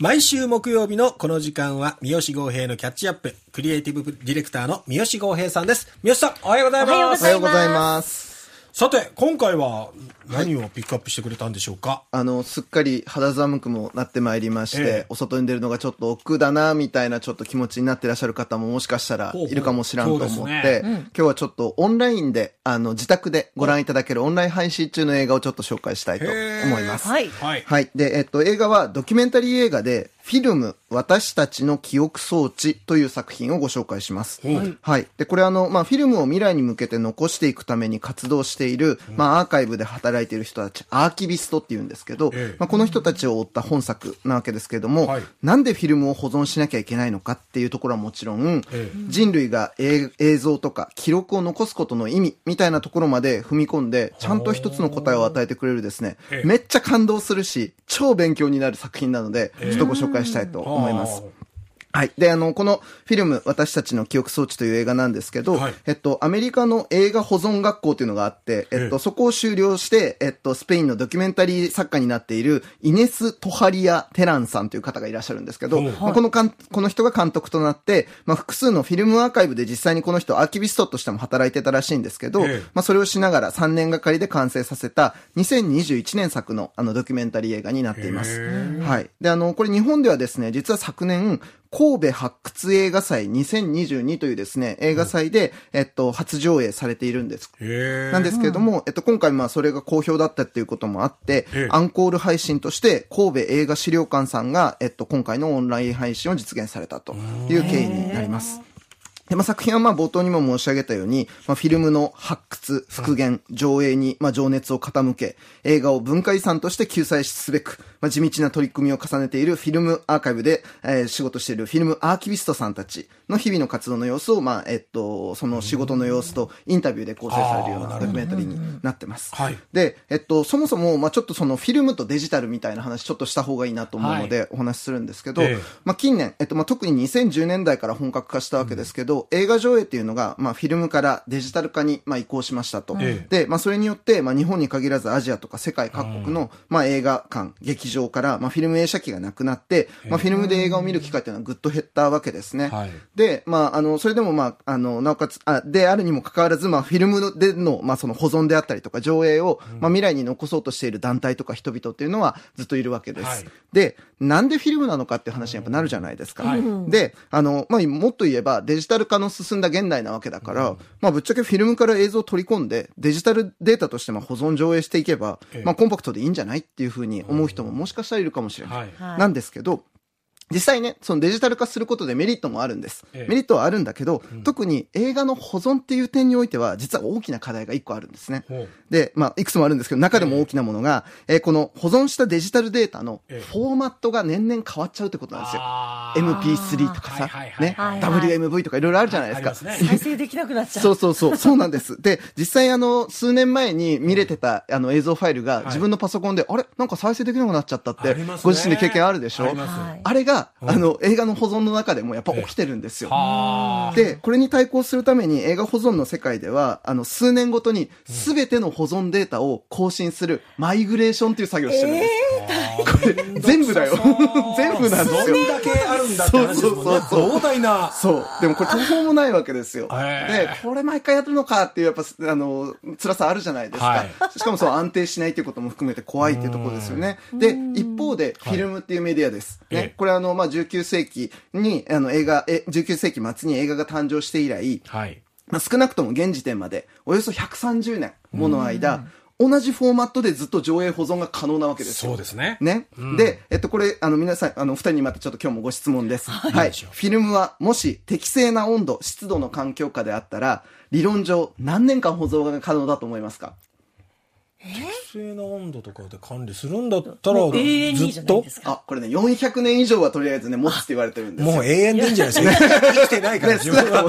毎週木曜日のこの時間は、三好豪平のキャッチアップ、クリエイティブディレクターの三好豪平さんです。三好さん、おはようございます。おはようございます。さて、今回は何をピックアップしてくれたんでしょうか、あの、すっかり肌寒くもなってまいりまして、ええお外に出るのがちょっと億劫だな、みたいなちょっと気持ちになってらっしゃる方ももしかしたらいるかもしらんと思って、今日はちょっとオンラインで、あの、自宅でご覧いただけるオンライン配信中の映画をちょっと紹介したいと思います。はい。はい。はい。で、えっと、映画はドキュメンタリー映画で、フィルム、私たちの記憶装置という作品をご紹介します。はい。はい。で、これあの、まあ、フィルムを未来に向けて残していくために活動している、まあ、アーカイブで働いている人たち、アーキビストって言うんですけど、ええ。まあ、この人たちを追った本作なわけですけれども、はい。なんでフィルムを保存しなきゃいけないのかっていうところはもちろん、ええ。人類が映映像とか記録を残すことの意味みたいなところまで踏み込んで、ちゃんと一つの答えを与えてくれるですね。え、え。めっちゃ感動するし、超勉強になる作品なので、ちょっとご紹介介したいと思います。はい。で、あの、このフィルム、私たちの記憶装置という映画なんですけど、はいえっと、アメリカの映画保存学校っていうのがあって、えっと、ええそこを修了して、えっと、スペインのドキュメンタリー作家になっている、イネス・トハリア・テランさんという方がいらっしゃるんですけど、まあこのかん、この人が監督となって、まあ、複数のフィルムアーカイブで実際にこの人、アーキビストとしても働いてたらしいんですけど、ええまあ、それをしながら3年がかりで完成させた、2021年作の、あの、ドキュメンタリー映画になっています。はい。で、あの、これ日本ではですね、実は昨年、神戸発掘映画祭2022というですね、映画祭で、えっと、初上映されているんです。なんですけれども、えっと、今回まあそれが好評だったっていうこともあって、ええアンコール配信として、神戸映画資料館さんが、えっと、今回のオンライン配信を実現されたという経緯になります。で、まあ、作品はまあ冒頭にも申し上げたように、まあ、フィルムの発掘、復元、上映にまあ情熱を傾け、映画を文化遺産として救済すべく、まあ、地道な取り組みを重ねているフィルムアーカイブで、えー仕事しているフィルムアーキビストさんたちの日々の活動の様子を、まあ、えっと、その仕事の様子とインタビューで構成されるようなドキュメンタリーになってます。はい。で、えっと、そもそも、まあ、ちょっとそのフィルムとデジタルみたいな話ちょっとした方がいいなと思うので、お話しするんですけど、ええまあ、近年、えっと、まあ、特に2010年代から本格化したわけですけど、映画上映っていうのが、まあ、フィルムからデジタル化に、まあ、移行しましたと。えで、まあ、それによって、まあ、日本に限らずアジアとか世界各国の、まあ、映画館、劇場から、まあ、フィルム映写機がなくなって、まあ、フィルムで映画を見る機会っていうのはぐっと減ったわけですね。はいで、まあ、あの、それでも、まあ、あの、なおかつ、あ、であるにもかかわらず、まあ、フィルムでの、まあ、その保存であったりとか、上映を、まあ、未来に残そうとしている団体とか人々っていうのはずっといるわけです。はいで、なんでフィルムなのかっていう話にやっぱなるじゃないですか。はいで、あの、まあ、もっと言えば、デジタル化の進んだ現代なわけだから、まあ、ぶっちゃけフィルムから映像を取り込んで、デジタルデータとしても保存上映していけば、ええ。まあ、コンパクトでいいんじゃないっていうふうに思う人ももしかしたらいるかもしれない。なんですけど、実際ね、そのデジタル化することでメリットもあるんです。ええ。メリットはあるんだけど、特に映画の保存っていう点においては、実は大きな課題が一個あるんですね。で、まあ、いくつもあるんですけど、中でも大きなものが、えーこの保存したデジタルデータのええ。フォーマットが年々変わっちゃうってことなんですよ。あー。MP3 とかさはいはい、はいね、はいはい。WMV とかいろいろあるじゃないですか。すね。再生できなくなっちゃう。そうそうそう、そうなんです。で、実際あの、数年前に見れてたあの映像ファイルが、自分のパソコンで、あれ？なんか再生できなくなっちゃったってね、ご自身で経験あるでしょ？ああれが、あの、映画の保存の中でもやっぱ起きてるんですよ。はあで、これに対抗するために映画保存の世界では、あの、数年ごとに全ての保存データを更新するマイグレーションっていう作業をしてるんです。これ 全部だよ 全部なんですよどんだけあるんだって話ですもんね。そうそうそうそう膨大な。そう。でもこれ途方もないわけですよ。へで、これ毎回やるのかっていうやっぱ、あの、辛さあるじゃないですか。はいしかもそう安定しないっていうことも含めて怖いっていうところですよね。で、一方で、フィルムっていうメディアです。ええね。これあの、まあ、19世紀に、あの、映画、え、19世紀末に映画が誕生して以来、はい。まあ、少なくとも現時点まで、およそ130年もの間、同じフォーマットでずっと上映保存が可能なわけですよ。そうですね。ね。で、えっと、これ、あの、皆さん、あの、二人にまたちょっと今日もご質問です。はい。何でしょうフィルムは、もし適正な温度、湿度の環境下であったら、理論上、何年間保存が可能だと思いますか？適正な温度とかで管理するんだったら、ずっと？あ、これね、400年以上はとりあえずね、持つって言われてるんですよ。もう永遠でいいんじゃないですか。生きてないから、ね、自分は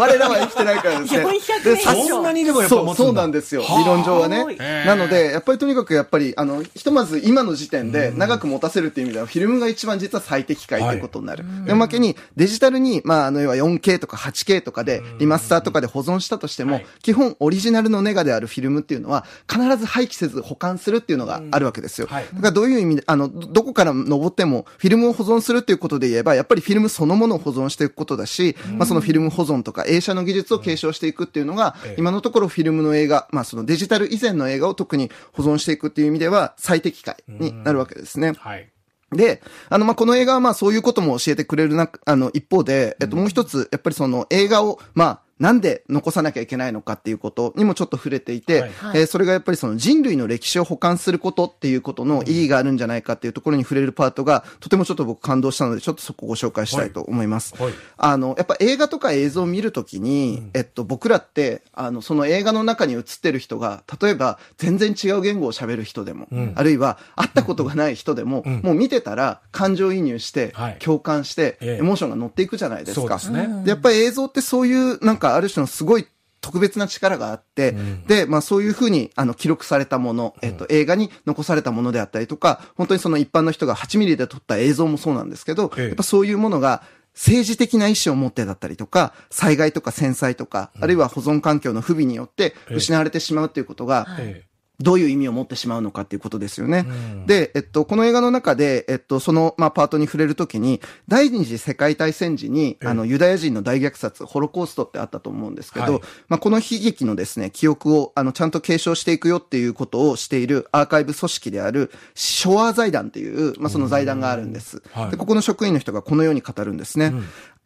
我らは生きてないからですね。400で年以上そんなにでもやっぱそう、持つそうなんですよ。はあ理論上はね。なので、やっぱりとにかくやっぱり、あの、ひとまず今の時点で長く持たせるっていう意味では、フィルムが一番実は最適解ということになる。で、おまけに、デジタルに、まあ、あの、要は 4K とか 8K とかで、リマスターとかで保存したとしても、基本オリジナルのネガであるフィルムっていうのは、必ず廃棄せず保管するっていうのがあるわけですよ。はいだからどういう意味で、あの、どどこから登ってもフィルムを保存するっていうことで言えば、やっぱりフィルムそのものを保存していくことだし、まあそのフィルム保存とか映写の技術を継承していくっていうのが、ええ今のところフィルムの映画、まあそのデジタル以前の映画を特に保存していくっていう意味では最適解になるわけですね。はい。で、あの、まあ、この映画はまあそういうことも教えてくれるな、あの、一方で、えっと、もう一つ、やっぱりその映画を、まあ、なんで残さなきゃいけないのかっていうことにもちょっと触れていて、はい。えーそれがやっぱりその人類の歴史を保管することっていうことの意義があるんじゃないかっていうところに触れるパートが、とてもちょっと僕感動したので、ちょっとそこをご紹介したいと思います。はい。あの、やっぱ映画とか映像を見るときに、えっと、僕らって、あの、その映画の中に映ってる人が、例えば、全然違う言語を喋る人でも、あるいは、会ったことがない人でも、もう見てたら、感情移入して、はい。共感して、ええ。エモーションが乗っていくじゃないですか。そうですね。でやっぱり映像ってそういう、なんかある種のすごい特別な力があって、で、まあそういうふうに、あの、記録されたもの、えっと、映画に残されたものであったりとか、本当にその一般の人が8ミリで撮った映像もそうなんですけど、ええ。やっぱそういうものが、政治的な意思を持ってだったりとか、災害とか戦災とか、あるいは保存環境の不備によってええ。失われてしまうっていうことが、えどういう意味を持ってしまうのかっていうことですよね。で、えっと、この映画の中で、えっと、その、まあ、パートに触れるときに、第二次世界大戦時に、ええあの、ユダヤ人の大虐殺、ホロコーストってあったと思うんですけど、はいまあ、この悲劇のですね、記憶を、あの、ちゃんと継承していくよっていうことをしているアーカイブ組織である、ショア財団っていう、まあ、その財団があるんです。はいで、ここの職員の人がこのように語るんですね。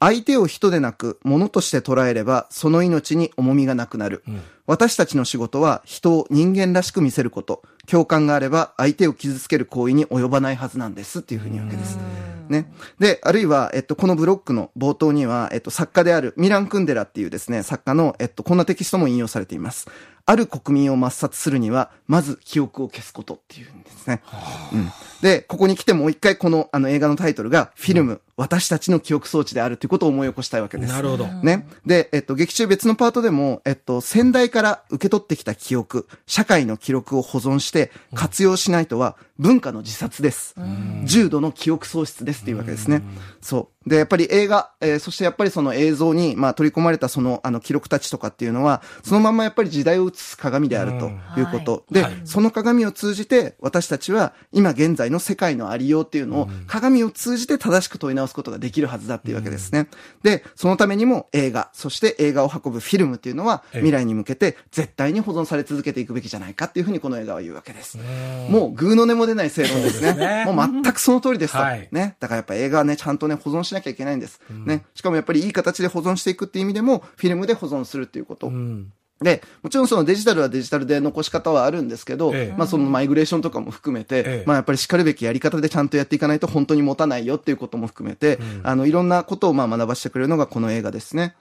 相手を人でなく、物として捉えれば、その命に重みがなくなる。私たちの仕事は人を人間らしく見せること。共感があれば相手を傷つける行為に及ばないはずなんですっていうふうに言うわけです。ね。で、あるいは、えっと、このブロックの冒頭には、えっと、作家であるミラン・クンデラっていうですね、作家の、えっと、こんなテキストも引用されています。ある国民を抹殺するには、まず記憶を消すことっていうんですね。うん。で、ここに来てもう一回この、あの映画のタイトルが、フィルム、私たちの記憶装置であるということを思い起こしたいわけです。なるほど。ね。で、えっと、劇中別のパートでも、えっと、先代から受け取ってきた記憶、社会の記録を保存して活用しないとは文化の自殺です。重度の記憶喪失ですっていうわけですね。そう。で、やっぱり映画、えーそしてやっぱりその映像に、まあ、取り込まれたその、あの、記録たちとかっていうのは、そのまんまやっぱり時代を映す鏡であるということ。で、はいその鏡を通じて、私たちは今現在の世界のありようっていうのを、鏡を通じて正しく問い直すことができるはずだっていうわけですね。で、そのためにも映画、そして映画を運ぶフィルムっていうのは、ええ未来に向けて絶対に保存され続けていくべきじゃないかっていうふうにこの映画は言うわけです。もう、グーの音も出ない正論ですね。そうですねもう全くその通りですと。はいね。だからやっぱ映画はね、ちゃんとね、保存しなきゃいけないんです。ね。しかもやっぱりいい形で保存していくっていう意味でも、フィルムで保存するっていうこと。うん。で、もちろんそのデジタルはデジタルで残し方はあるんですけど、ええまあそのマイグレーションとかも含めて、ええまあやっぱり叱るべきやり方でちゃんとやっていかないと本当に持たないよっていうことも含めて、あの、いろんなことをまあ学ばせてくれるのがこの映画ですね。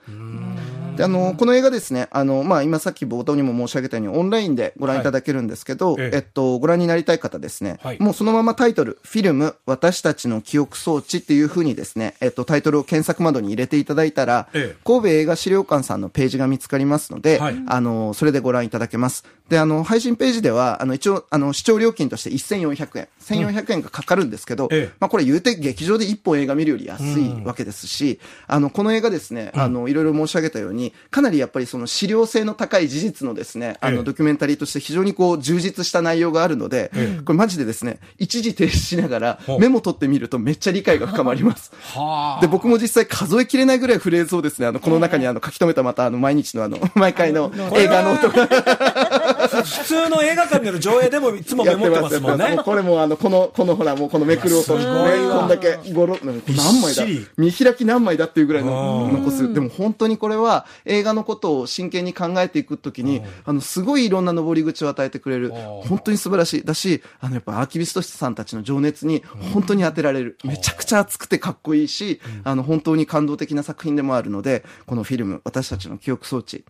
で、あの、この映画ですね、あの、まあ今さっき冒頭にも申し上げたようにオンラインでご覧いただけるんですけど、はい。ええ。えっと、ご覧になりたい方ですね、はい。もうそのままタイトル、フィルム、私たちの記憶装置っていうふうにですね、えっと、タイトルを検索窓に入れていただいたら、ええ。神戸映画資料館さんのページが見つかりますので、はい。あの、それでご覧いただけます。で、あの、配信ページでは、あの、一応、あの、視聴料金として1400円、1400円がかかるんですけど、ええ。まあ、これ言うて劇場で一本映画見るより安いわけですし、あの、この映画ですね、あの、いろいろ申し上げたように、かなりやっぱりその資料性の高い事実のですね、あの、ええドキュメンタリーとして非常にこう、充実した内容があるので、えこれマジでですね、一時停止しながらメモ取ってみるとめっちゃ理解が深まります。はあ。で、僕も実際数えきれないぐらいフレーズをですね、あの、この中にあの、書き留めたまたあの、毎日のあの、毎回の映画の音が 普通の映画館での上映でもいつもメモってますもんね。これもあの、この、このほら、もうこのめくる音、ね、こんだけ、ごろ、何枚だ見開き何枚だっていうぐらいのうん残す。でも本当にこれは映画のことを真剣に考えていくときに、あの、すごいいろんな登り口を与えてくれる。うん本当に素晴らしい。だし、あの、やっぱアーキビストさんたちの情熱に本当に当てられる。めちゃくちゃ熱くてかっこいいし、あの、本当に感動的な作品でもあるので、このフィルム、私たちの記憶装置、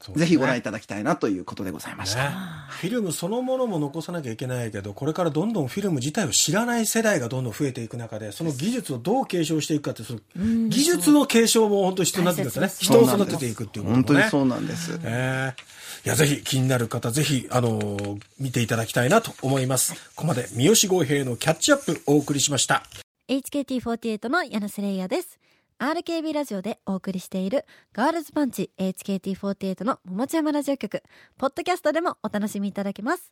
そうぜひご覧いただきたいなということでございました。ね、フィルムそのものも残さなきゃいけないけどこれからどんどんフィルム自体を知らない世代がどんどん増えていく中でその技術をどう継承していくかってその技術の継承も本当に必要になってくるんですよね人を育てていくっていうこともね本当にそうなんです。えーいや、ぜひ気になる方、ぜひ、あのー見ていただきたいなと思います。ここまで三好豪平のキャッチアップお送りしました。HKT48 の柳瀬レイヤです。RKB ラジオでお送りしているガールズパンチ HKT48 の桃地山ラジオ局、ポッドキャストでもお楽しみいただけます。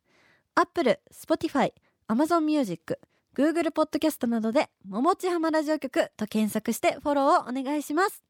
Apple、Spotify、Amazon Music、Google ポッドキャストなどで、ももちはまラジオ局と検索してフォローをお願いします。